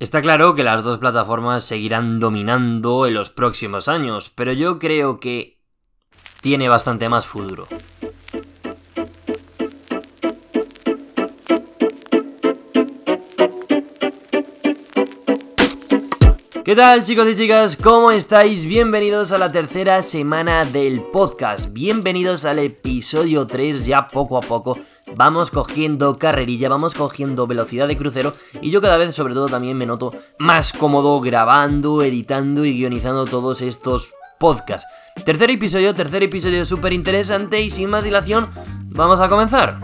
Está claro que las dos plataformas seguirán dominando en los próximos años, pero yo creo que tiene bastante más futuro. ¿Qué tal chicos y chicas? ¿Cómo estáis? Bienvenidos a la tercera semana del podcast. Bienvenidos al episodio 3 ya poco a poco vamos cogiendo carrerilla, vamos cogiendo velocidad de crucero y yo cada vez sobre todo también me noto más cómodo grabando, editando y guionizando todos estos podcasts. Tercer episodio, tercer episodio súper interesante y sin más dilación, vamos a comenzar.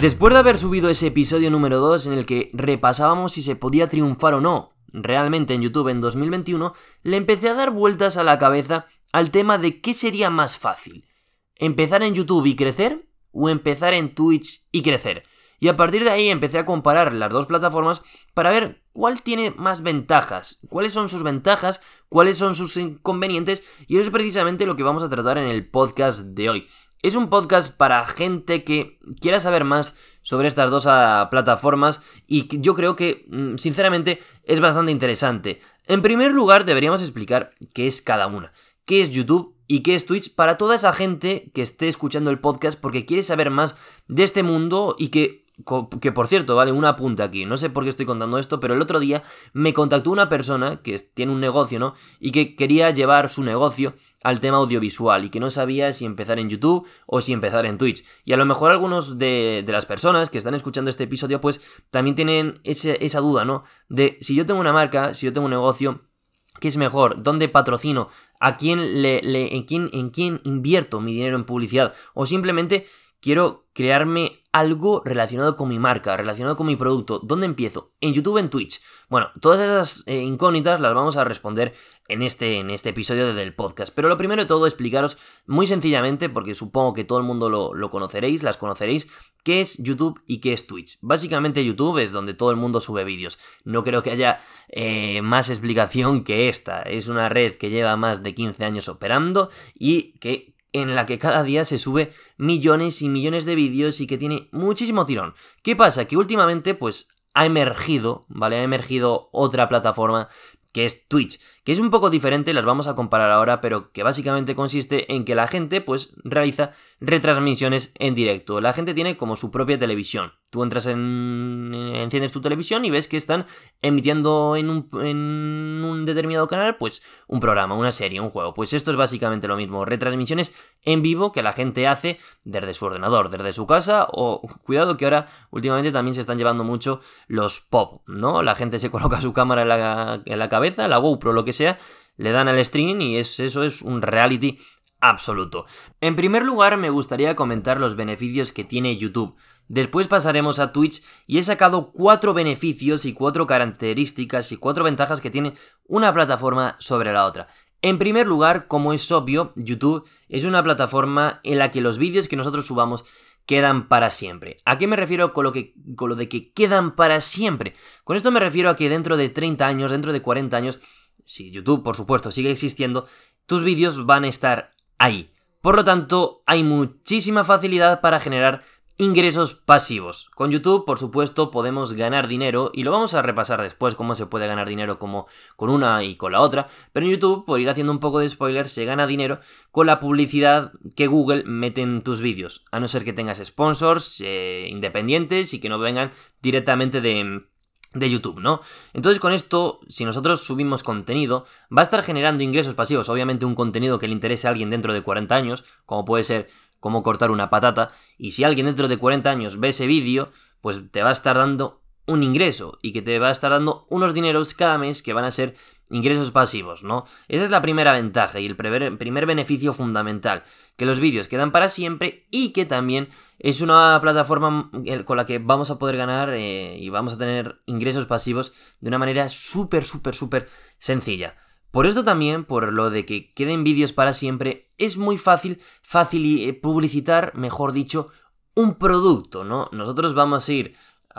Después de haber subido ese episodio número 2 en el que repasábamos si se podía triunfar o no realmente en YouTube en 2021, le empecé a dar vueltas a la cabeza al tema de qué sería más fácil, empezar en YouTube y crecer o empezar en Twitch y crecer. Y a partir de ahí empecé a comparar las dos plataformas para ver cuál tiene más ventajas, cuáles son sus ventajas, cuáles son sus inconvenientes, y eso es precisamente lo que vamos a tratar en el podcast de hoy. Es un podcast para gente que quiera saber más sobre estas dos ah, plataformas y yo creo que, mm, sinceramente, es bastante interesante. En primer lugar, deberíamos explicar qué es cada una qué es YouTube y qué es Twitch para toda esa gente que esté escuchando el podcast porque quiere saber más de este mundo y que que por cierto, vale, una apunte aquí, no sé por qué estoy contando esto, pero el otro día me contactó una persona que tiene un negocio, ¿no? Y que quería llevar su negocio al tema audiovisual y que no sabía si empezar en YouTube o si empezar en Twitch. Y a lo mejor algunos de, las personas que están escuchando este episodio, pues también tienen esa duda, ¿no? De si yo tengo una marca, si yo tengo un negocio, ¿Qué es mejor? ¿Dónde patrocino? ¿A quién le, en, quién, en quién invierto mi dinero en publicidad? O simplemente quiero crearme algo relacionado con mi marca, relacionado con mi producto. ¿Dónde empiezo? ¿En YouTube en Twitch? Bueno, todas esas eh, incógnitas las vamos a responder en este, en este episodio del podcast. Pero lo primero de todo, explicaros muy sencillamente, porque supongo que todo el mundo lo, conoceréis, las conoceréis, qué es YouTube y qué es Twitch. Básicamente YouTube es donde todo el mundo sube vídeos. No creo que haya eh, más explicación que esta. Es una red que lleva más de 15 años operando y que en la que cada día se sube millones y millones de vídeos y que tiene muchísimo tirón. ¿Qué pasa? Que últimamente pues ha emergido, ¿vale? Ha emergido otra plataforma que es Twitch, que es un poco diferente, las vamos a comparar ahora, pero que básicamente consiste en que la gente pues realiza retransmisiones en directo. La gente tiene como su propia televisión. Tú entras en... enciendes tu televisión y ves que están emitiendo en un, en un determinado canal pues un programa, una serie, un juego. Pues esto es básicamente lo mismo, retransmisiones en vivo que la gente hace desde su ordenador, desde su casa o cuidado que ahora últimamente también se están llevando mucho los pop, ¿no? La gente se coloca su cámara en la, en la cabeza, la GoPro, lo que sea, le dan al streaming y es, eso es un reality absoluto. En primer lugar, me gustaría comentar los beneficios que tiene YouTube. Después pasaremos a Twitch y he sacado cuatro beneficios y cuatro características y cuatro ventajas que tiene una plataforma sobre la otra. En primer lugar, como es obvio, YouTube es una plataforma en la que los vídeos que nosotros subamos quedan para siempre. ¿A qué me refiero con lo, que, con lo de que quedan para siempre? Con esto me refiero a que dentro de 30 años, dentro de 40 años, si YouTube, por supuesto, sigue existiendo, tus vídeos van a estar ahí. Por lo tanto, hay muchísima facilidad para generar ingresos pasivos. Con YouTube, por supuesto, podemos ganar dinero y lo vamos a repasar después cómo se puede ganar dinero como con una y con la otra, pero en YouTube, por ir haciendo un poco de spoiler, se gana dinero con la publicidad que Google mete en tus vídeos, a no ser que tengas sponsors eh, independientes y que no vengan directamente de de YouTube, ¿no? Entonces con esto, si nosotros subimos contenido, va a estar generando ingresos pasivos, obviamente un contenido que le interese a alguien dentro de 40 años, como puede ser cómo cortar una patata, y si alguien dentro de 40 años ve ese vídeo, pues te va a estar dando un ingreso y que te va a estar dando unos dineros cada mes que van a ser ingresos pasivos, ¿no? Esa es la primera ventaja y el primer, beneficio fundamental, que los vídeos quedan para siempre y que también es una plataforma con la que vamos a poder ganar eh, y vamos a tener ingresos pasivos de una manera súper, súper, súper sencilla. Por esto también, por lo de que queden vídeos para siempre, es muy fácil, fácil eh, publicitar, mejor dicho, un producto, ¿no? Nosotros vamos a ir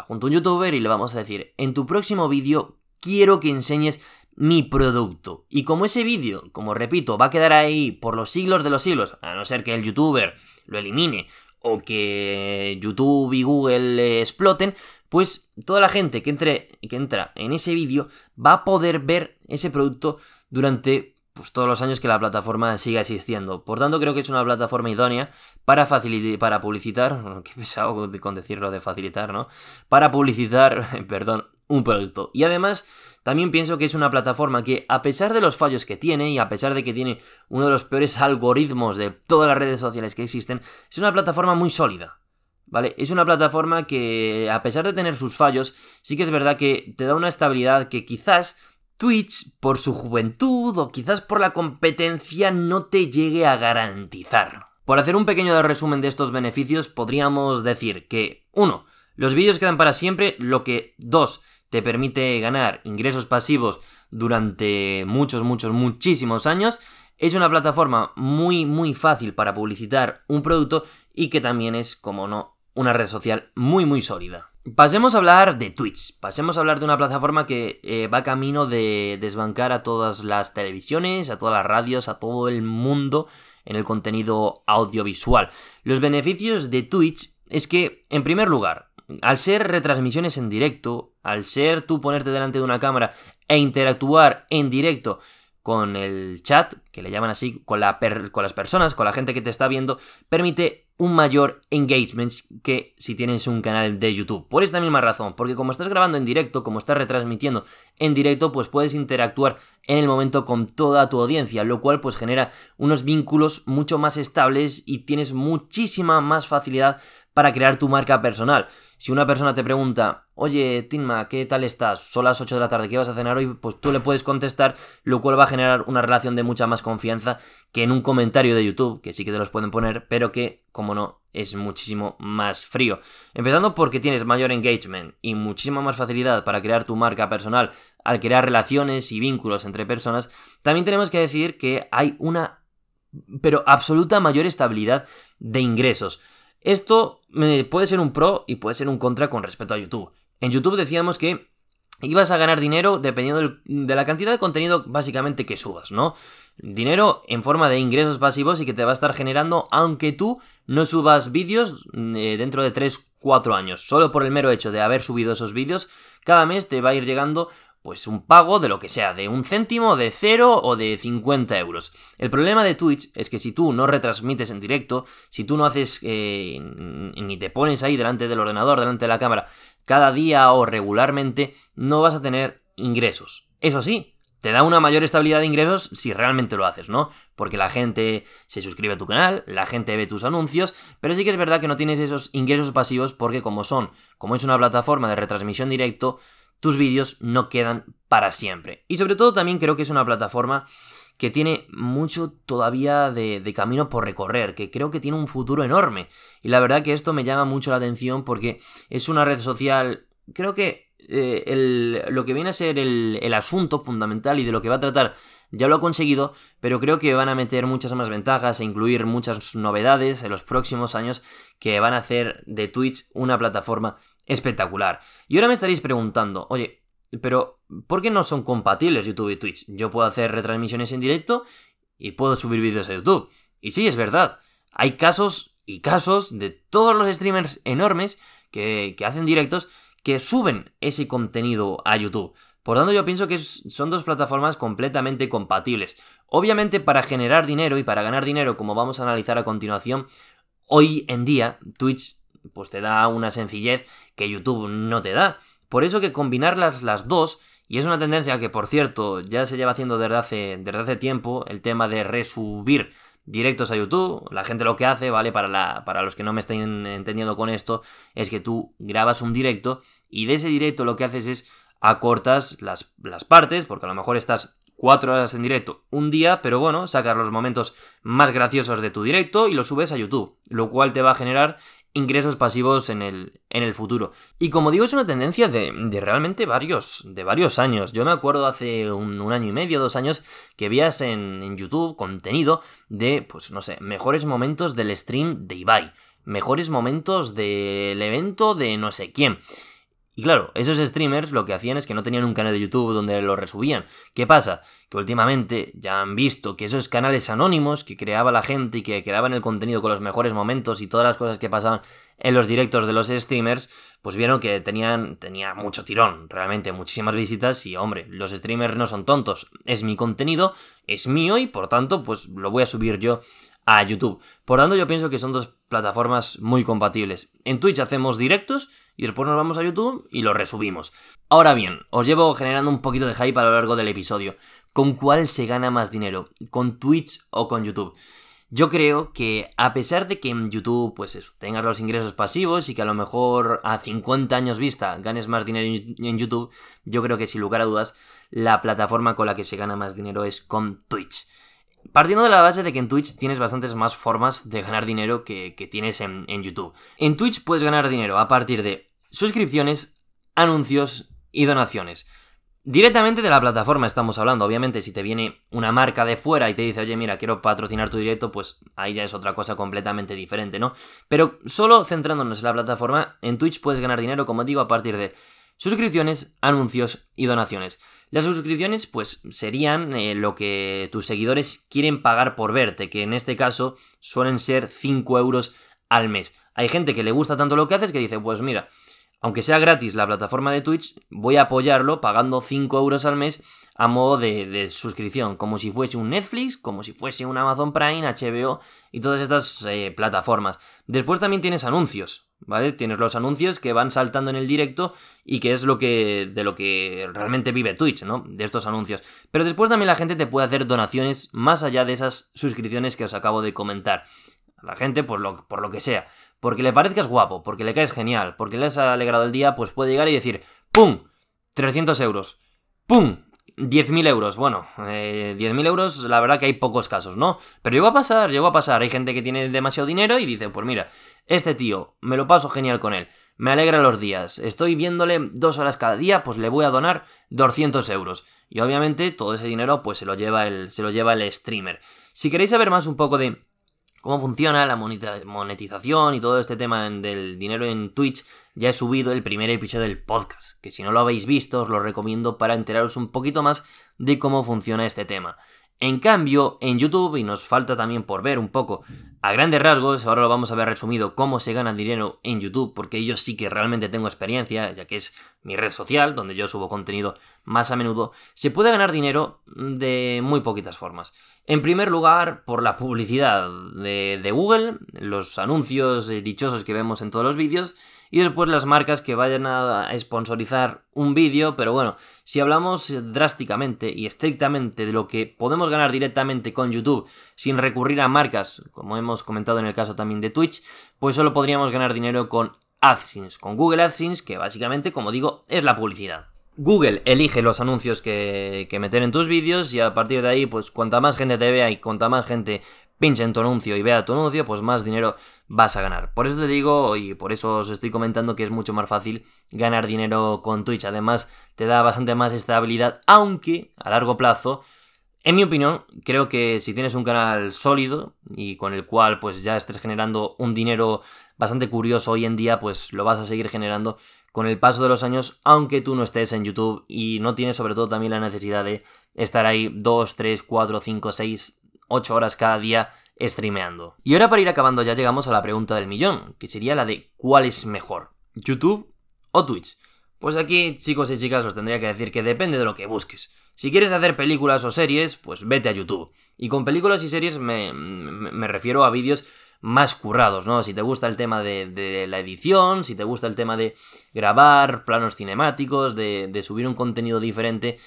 junto a un youtuber y le vamos a decir, en tu próximo vídeo quiero que enseñes mi producto. Y como ese vídeo, como repito, va a quedar ahí por los siglos de los siglos, a no ser que el youtuber lo elimine o que YouTube y Google exploten, pues toda la gente que, entre, que entra en ese vídeo va a poder ver ese producto durante pues, todos los años que la plataforma siga existiendo. Por tanto, creo que es una plataforma idónea para, facilitar, para publicitar, qué pesado con decirlo de facilitar, ¿no? Para publicitar, perdón, un producto. Y además, también pienso que es una plataforma que, a pesar de los fallos que tiene y a pesar de que tiene uno de los peores algoritmos de todas las redes sociales que existen, es una plataforma muy sólida. ¿Vale? Es una plataforma que, a pesar de tener sus fallos, sí que es verdad que te da una estabilidad que quizás Twitch, por su juventud o quizás por la competencia, no te llegue a garantizar. Por hacer un pequeño resumen de estos beneficios, podríamos decir que 1. Los vídeos quedan para siempre, lo que 2 te permite ganar ingresos pasivos durante muchos, muchos, muchísimos años. Es una plataforma muy, muy fácil para publicitar un producto y que también es, como no, una red social muy, muy sólida. Pasemos a hablar de Twitch. Pasemos a hablar de una plataforma que eh, va camino de desbancar a todas las televisiones, a todas las radios, a todo el mundo en el contenido audiovisual. Los beneficios de Twitch es que, en primer lugar, al ser retransmisiones en directo, al ser tú ponerte delante de una cámara e interactuar en directo con el chat, que le llaman así, con, la con las personas, con la gente que te está viendo, permite un mayor engagement que si tienes un canal de YouTube. Por esta misma razón, porque como estás grabando en directo, como estás retransmitiendo en directo, pues puedes interactuar en el momento con toda tu audiencia, lo cual pues genera unos vínculos mucho más estables y tienes muchísima más facilidad para crear tu marca personal. Si una persona te pregunta, oye, Tinma, ¿qué tal estás? Son las 8 de la tarde, ¿qué vas a cenar hoy? Pues tú le puedes contestar, lo cual va a generar una relación de mucha más confianza que en un comentario de YouTube, que sí que te los pueden poner, pero que, como no, es muchísimo más frío. Empezando porque tienes mayor engagement y muchísima más facilidad para crear tu marca personal al crear relaciones y vínculos entre personas, también tenemos que decir que hay una, pero absoluta mayor estabilidad de ingresos. Esto puede ser un pro y puede ser un contra con respecto a YouTube. En YouTube decíamos que ibas a ganar dinero dependiendo de la cantidad de contenido básicamente que subas, ¿no? Dinero en forma de ingresos pasivos y que te va a estar generando aunque tú no subas vídeos eh, dentro de 3-4 años. Solo por el mero hecho de haber subido esos vídeos, cada mes te va a ir llegando pues un pago de lo que sea, de un céntimo, de cero o de 50 euros. El problema de Twitch es que si tú no retransmites en directo, si tú no haces eh, ni te pones ahí delante del ordenador, delante de la cámara, cada día o regularmente, no vas a tener ingresos. Eso sí, te da una mayor estabilidad de ingresos si realmente lo haces, ¿no? Porque la gente se suscribe a tu canal, la gente ve tus anuncios, pero sí que es verdad que no tienes esos ingresos pasivos porque como son, como es una plataforma de retransmisión directo, tus vídeos no quedan para siempre. Y sobre todo también creo que es una plataforma que tiene mucho todavía de, camino por recorrer, que creo que tiene un futuro enorme. Y la verdad que esto me llama mucho la atención porque es una red social, creo que eh, lo que viene a ser el, el asunto fundamental y de lo que va a tratar ya lo ha conseguido, pero creo que van a meter muchas más ventajas e incluir muchas novedades en los próximos años que van a hacer de Twitch una plataforma espectacular. Y ahora me estaréis preguntando, oye, pero ¿por qué no son compatibles YouTube y Twitch? Yo puedo hacer retransmisiones en directo y puedo subir vídeos a YouTube. Y sí, es verdad. Hay casos y casos de todos los streamers enormes que, hacen directos que suben ese contenido a YouTube. Por tanto, yo pienso que son dos plataformas completamente compatibles. Obviamente, para generar dinero y para ganar dinero, como vamos a analizar a continuación, hoy en día Twitch pues te da una sencillez que YouTube no te da. Por eso que combinarlas las dos, y es una tendencia que por cierto ya se lleva haciendo desde hace, desde hace tiempo, el tema de resubir directos a YouTube, la gente lo que hace, ¿vale? Para, la, para los que no me estén entendiendo con esto, es que tú grabas un directo y de ese directo lo que haces es acortas las, las partes, porque a lo mejor estás cuatro horas en directo un día, pero bueno, sacas los momentos más graciosos de tu directo y lo subes a YouTube, lo cual te va a generar ingresos pasivos en el, en el futuro. Y como digo, es una tendencia de, realmente varios, de varios años. Yo me acuerdo hace un, año y medio, dos años, que veías en, en, YouTube contenido de, pues no sé, mejores momentos del stream de Ibai, mejores momentos del evento de no sé quién. Y claro, esos streamers lo que hacían es que no tenían un canal de YouTube donde lo resubían. ¿Qué pasa? Que últimamente ya han visto que esos canales anónimos que creaba la gente y que creaban el contenido con los mejores momentos y todas las cosas que pasaban en los directos de los streamers, pues vieron que tenían tenía mucho tirón, realmente muchísimas visitas y hombre, los streamers no son tontos, es mi contenido, es mío y por tanto pues lo voy a subir yo a YouTube. Por tanto yo pienso que son dos plataformas muy compatibles. En Twitch hacemos directos y después nos vamos a YouTube y lo resubimos. Ahora bien, os llevo generando un poquito de hype a lo largo del episodio. ¿Con cuál se gana más dinero? ¿Con Twitch o con YouTube? Yo creo que a pesar de que en YouTube, pues eso, tengas los ingresos pasivos y que a lo mejor a 50 años vista ganes más dinero en YouTube, yo creo que sin lugar a dudas la plataforma con la que se gana más dinero es con Twitch. Partiendo de la base de que en Twitch tienes bastantes más formas de ganar dinero que, tienes en, en, YouTube. En Twitch puedes ganar dinero a partir de suscripciones, anuncios y donaciones. Directamente de la plataforma estamos hablando, obviamente si te viene una marca de fuera y te dice, oye mira, quiero patrocinar tu directo, pues ahí ya es otra cosa completamente diferente, ¿no? Pero solo centrándonos en la plataforma, en Twitch puedes ganar dinero, como digo, a partir de suscripciones, anuncios y donaciones. Las suscripciones, pues, serían eh, lo que tus seguidores quieren pagar por verte, que en este caso suelen ser 5 euros al mes. Hay gente que le gusta tanto lo que haces que dice, pues mira, aunque sea gratis la plataforma de Twitch, voy a apoyarlo pagando 5 euros al mes a modo de, suscripción, como si fuese un Netflix, como si fuese un Amazon Prime, HBO y todas estas eh, plataformas. Después también tienes anuncios, ¿vale? Tienes los anuncios que van saltando en el directo y que es lo que de lo que realmente vive Twitch, ¿no? De estos anuncios. Pero después también la gente te puede hacer donaciones más allá de esas suscripciones que os acabo de comentar. La gente, por lo, por lo que sea. Porque le parezcas guapo, porque le caes genial, porque le has alegrado el día, pues puede llegar y decir, ¡pum! 300 euros. ¡Pum! 10.000 euros. Bueno, eh, 10.000 euros, la verdad que hay pocos casos, ¿no? Pero llegó a pasar, llegó a pasar. Hay gente que tiene demasiado dinero y dice, pues mira, este tío, me lo paso genial con él. Me alegra los días. Estoy viéndole dos horas cada día, pues le voy a donar 200 euros. Y obviamente todo ese dinero pues se lo lleva el, se lo lleva el streamer. Si queréis saber más un poco de cómo funciona la monetización y todo este tema del dinero en Twitch, ya he subido el primer episodio del podcast, que si no lo habéis visto os lo recomiendo para enteraros un poquito más de cómo funciona este tema. En cambio, en YouTube, y nos falta también por ver un poco a grandes rasgos, ahora lo vamos a ver resumido cómo se gana dinero en YouTube, porque yo sí que realmente tengo experiencia, ya que es mi red social, donde yo subo contenido más a menudo, se puede ganar dinero de muy poquitas formas. En primer lugar, por la publicidad de, Google, los anuncios dichosos que vemos en todos los vídeos, y después las marcas que vayan a sponsorizar un vídeo, pero bueno, si hablamos drásticamente y estrictamente de lo que podemos ganar directamente con YouTube sin recurrir a marcas, como hemos comentado en el caso también de Twitch, pues solo podríamos ganar dinero con AdSense, con Google AdSense, que básicamente, como digo, es la publicidad. Google elige los anuncios que, meter en tus vídeos y a partir de ahí, pues cuanta más gente te vea y cuanta más gente pinche en tu anuncio y vea tu anuncio, pues más dinero vas a ganar. Por eso te digo y por eso os estoy comentando que es mucho más fácil ganar dinero con Twitch. Además, te da bastante más estabilidad, aunque a largo plazo, en mi opinión, creo que si tienes un canal sólido y con el cual pues ya estés generando un dinero bastante curioso hoy en día, pues lo vas a seguir generando con el paso de los años, aunque tú no estés en YouTube y no tienes sobre todo también la necesidad de estar ahí 2, 3, 4, 5, 6, 8 horas cada día streameando. Y ahora para ir acabando ya llegamos a la pregunta del millón, que sería la de ¿cuál es mejor? ¿YouTube o Twitch? Pues aquí, chicos y chicas, os tendría que decir que depende de lo que busques. Si quieres hacer películas o series, pues vete a YouTube. Y con películas y series me, me refiero a vídeos más currados, ¿no? Si te gusta el tema de, la edición, si te gusta el tema de grabar planos cinemáticos, de, de subir un contenido diferente,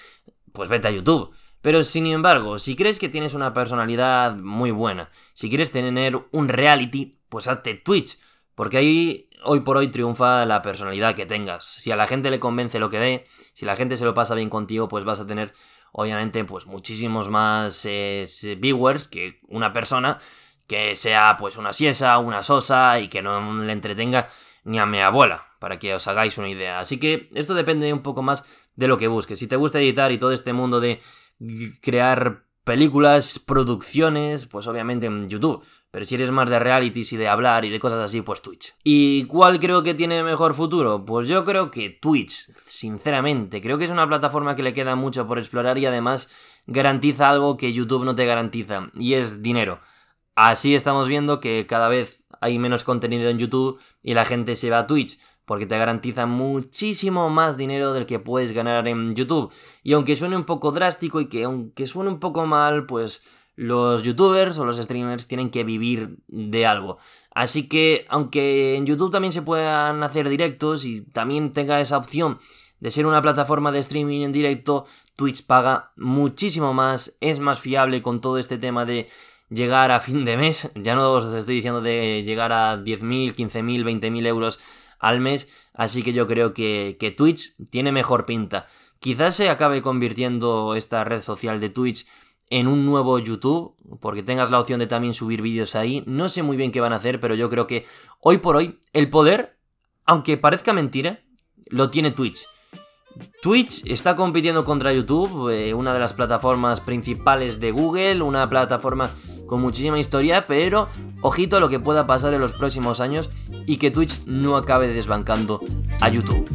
pues vete a YouTube. Pero sin embargo, si crees que tienes una personalidad muy buena, si quieres tener un reality, pues hazte Twitch. Porque ahí hoy por hoy triunfa la personalidad que tengas. Si a la gente le convence lo que ve, si la gente se lo pasa bien contigo, pues vas a tener obviamente pues muchísimos más eh, viewers que una persona que sea pues una siesa, una sosa y que no le entretenga ni a mi abuela, para que os hagáis una idea. Así que esto depende un poco más de lo que busques. Si te gusta editar y todo este mundo de crear películas, producciones, pues obviamente en YouTube. Pero si eres más de realities y de hablar y de cosas así, pues Twitch. ¿Y cuál creo que tiene mejor futuro? Pues yo creo que Twitch, sinceramente. Creo que es una plataforma que le queda mucho por explorar y además garantiza algo que YouTube no te garantiza, y es dinero. Así estamos viendo que cada vez hay menos contenido en YouTube y la gente se va a Twitch porque te garantiza muchísimo más dinero del que puedes ganar en YouTube. Y aunque suene un poco drástico y que aunque suene un poco mal, pues los youtubers o los streamers tienen que vivir de algo. Así que aunque en YouTube también se puedan hacer directos y también tenga esa opción de ser una plataforma de streaming en directo, Twitch paga muchísimo más, es más fiable con todo este tema de llegar a fin de mes. Ya no os estoy diciendo de llegar a 10.000, 15.000, 20.000 euros al mes, así que yo creo que, Twitch tiene mejor pinta. Quizás se acabe convirtiendo esta red social de Twitch en un nuevo YouTube, porque tengas la opción de también subir vídeos ahí. No sé muy bien qué van a hacer, pero yo creo que hoy por hoy el poder, aunque parezca mentira, lo tiene Twitch. Twitch está compitiendo contra YouTube, eh, una de las plataformas principales de Google, una plataforma con muchísima historia, pero ojito a lo que pueda pasar en los próximos años y que Twitch no acabe desbancando a YouTube.